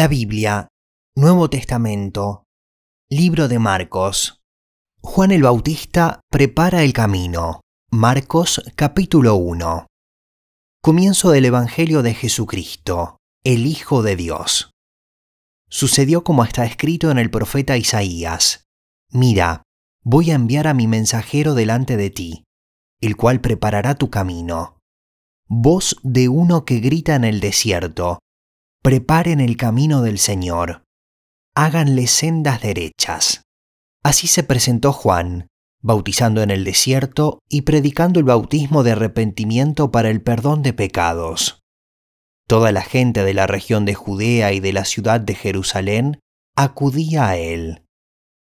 La Biblia, Nuevo Testamento, Libro de Marcos. Juan el Bautista prepara el camino. Marcos capítulo 1. Comienzo del Evangelio de Jesucristo, el Hijo de Dios. Sucedió como está escrito en el profeta Isaías. Mira, voy a enviar a mi mensajero delante de ti, el cual preparará tu camino. Voz de uno que grita en el desierto preparen el camino del Señor, háganle sendas derechas. Así se presentó Juan, bautizando en el desierto y predicando el bautismo de arrepentimiento para el perdón de pecados. Toda la gente de la región de Judea y de la ciudad de Jerusalén acudía a él.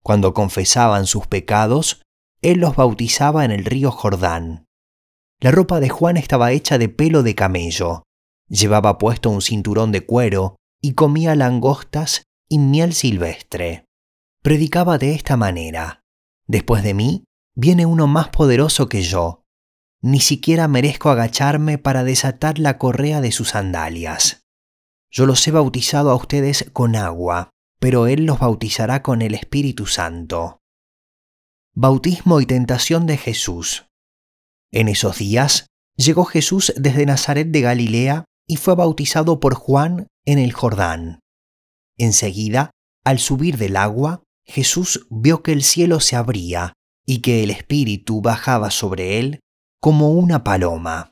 Cuando confesaban sus pecados, él los bautizaba en el río Jordán. La ropa de Juan estaba hecha de pelo de camello, Llevaba puesto un cinturón de cuero y comía langostas y miel silvestre. Predicaba de esta manera. Después de mí viene uno más poderoso que yo. Ni siquiera merezco agacharme para desatar la correa de sus sandalias. Yo los he bautizado a ustedes con agua, pero Él los bautizará con el Espíritu Santo. Bautismo y tentación de Jesús. En esos días llegó Jesús desde Nazaret de Galilea y fue bautizado por Juan en el Jordán. Enseguida, al subir del agua, Jesús vio que el cielo se abría y que el Espíritu bajaba sobre él como una paloma.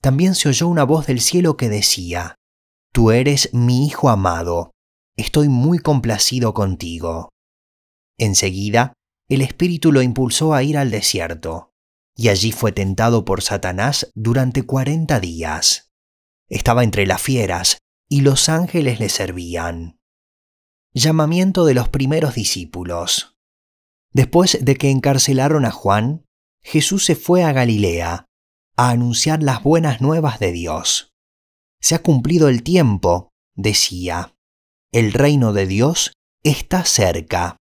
También se oyó una voz del cielo que decía, Tú eres mi Hijo amado, estoy muy complacido contigo. Enseguida, el Espíritu lo impulsó a ir al desierto, y allí fue tentado por Satanás durante cuarenta días. Estaba entre las fieras, y los ángeles le servían. Llamamiento de los primeros discípulos. Después de que encarcelaron a Juan, Jesús se fue a Galilea a anunciar las buenas nuevas de Dios. Se ha cumplido el tiempo, decía. El reino de Dios está cerca.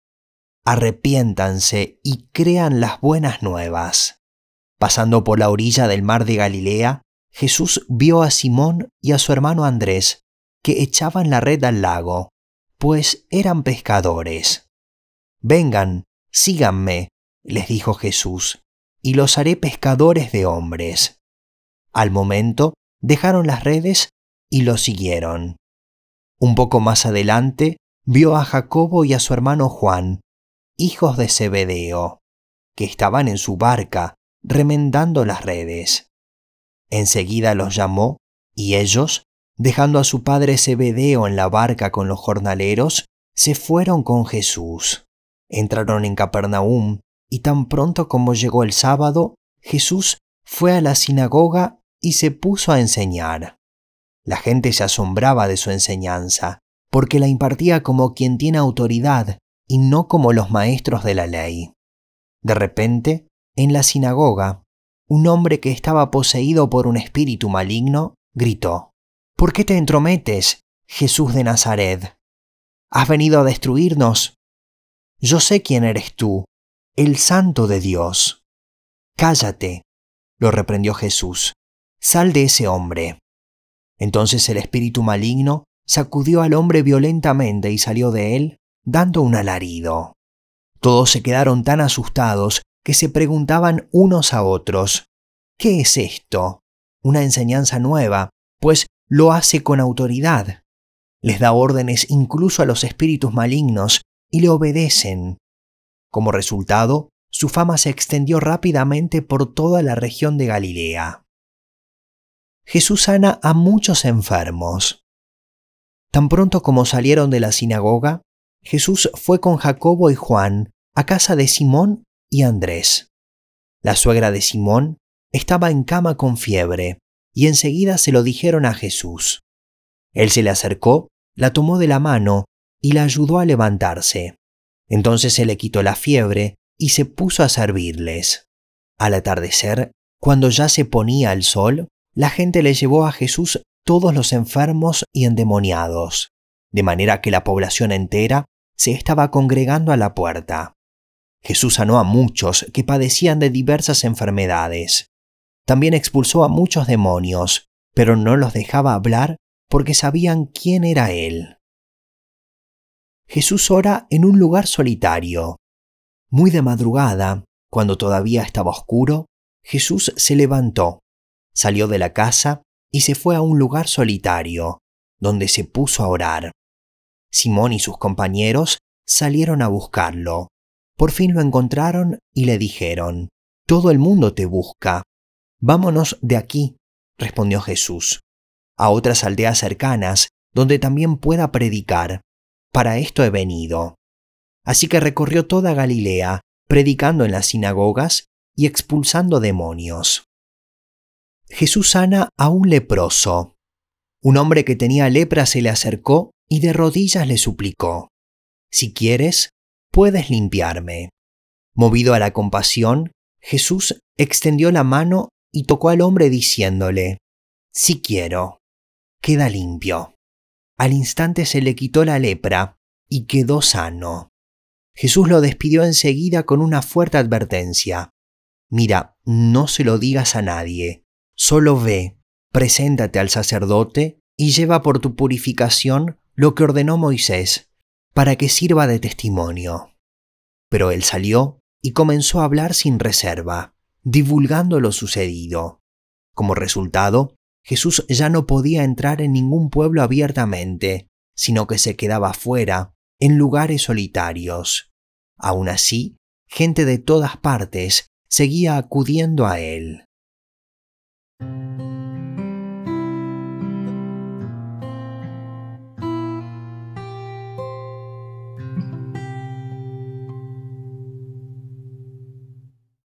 Arrepiéntanse y crean las buenas nuevas. Pasando por la orilla del mar de Galilea, Jesús vio a Simón y a su hermano Andrés, que echaban la red al lago, pues eran pescadores. Vengan, síganme, les dijo Jesús, y los haré pescadores de hombres. Al momento dejaron las redes y lo siguieron. Un poco más adelante vio a Jacobo y a su hermano Juan, hijos de Zebedeo, que estaban en su barca, remendando las redes. Enseguida los llamó, y ellos, dejando a su padre Zebedeo en la barca con los jornaleros, se fueron con Jesús. Entraron en Capernaum, y tan pronto como llegó el sábado, Jesús fue a la sinagoga y se puso a enseñar. La gente se asombraba de su enseñanza, porque la impartía como quien tiene autoridad y no como los maestros de la ley. De repente, en la sinagoga, un hombre que estaba poseído por un espíritu maligno gritó, ¿Por qué te entrometes, Jesús de Nazaret? ¿Has venido a destruirnos? Yo sé quién eres tú, el santo de Dios. Cállate, lo reprendió Jesús, sal de ese hombre. Entonces el espíritu maligno sacudió al hombre violentamente y salió de él, dando un alarido. Todos se quedaron tan asustados que se preguntaban unos a otros, ¿qué es esto? Una enseñanza nueva, pues lo hace con autoridad. Les da órdenes incluso a los espíritus malignos y le obedecen. Como resultado, su fama se extendió rápidamente por toda la región de Galilea. Jesús sana a muchos enfermos. Tan pronto como salieron de la sinagoga, Jesús fue con Jacobo y Juan a casa de Simón y Andrés. La suegra de Simón estaba en cama con fiebre, y enseguida se lo dijeron a Jesús. Él se le acercó, la tomó de la mano y la ayudó a levantarse. Entonces se le quitó la fiebre y se puso a servirles. Al atardecer, cuando ya se ponía el sol, la gente le llevó a Jesús todos los enfermos y endemoniados, de manera que la población entera se estaba congregando a la puerta. Jesús sanó a muchos que padecían de diversas enfermedades. También expulsó a muchos demonios, pero no los dejaba hablar porque sabían quién era Él. Jesús ora en un lugar solitario. Muy de madrugada, cuando todavía estaba oscuro, Jesús se levantó, salió de la casa y se fue a un lugar solitario, donde se puso a orar. Simón y sus compañeros salieron a buscarlo. Por fin lo encontraron y le dijeron, Todo el mundo te busca. Vámonos de aquí, respondió Jesús, a otras aldeas cercanas donde también pueda predicar. Para esto he venido. Así que recorrió toda Galilea, predicando en las sinagogas y expulsando demonios. Jesús sana a un leproso. Un hombre que tenía lepra se le acercó y de rodillas le suplicó, Si quieres, puedes limpiarme. Movido a la compasión, Jesús extendió la mano y tocó al hombre diciéndole, Si quiero, queda limpio. Al instante se le quitó la lepra y quedó sano. Jesús lo despidió enseguida con una fuerte advertencia. Mira, no se lo digas a nadie, solo ve, preséntate al sacerdote y lleva por tu purificación lo que ordenó Moisés, para que sirva de testimonio. Pero él salió y comenzó a hablar sin reserva, divulgando lo sucedido. Como resultado, Jesús ya no podía entrar en ningún pueblo abiertamente, sino que se quedaba fuera, en lugares solitarios. Aún así, gente de todas partes seguía acudiendo a él.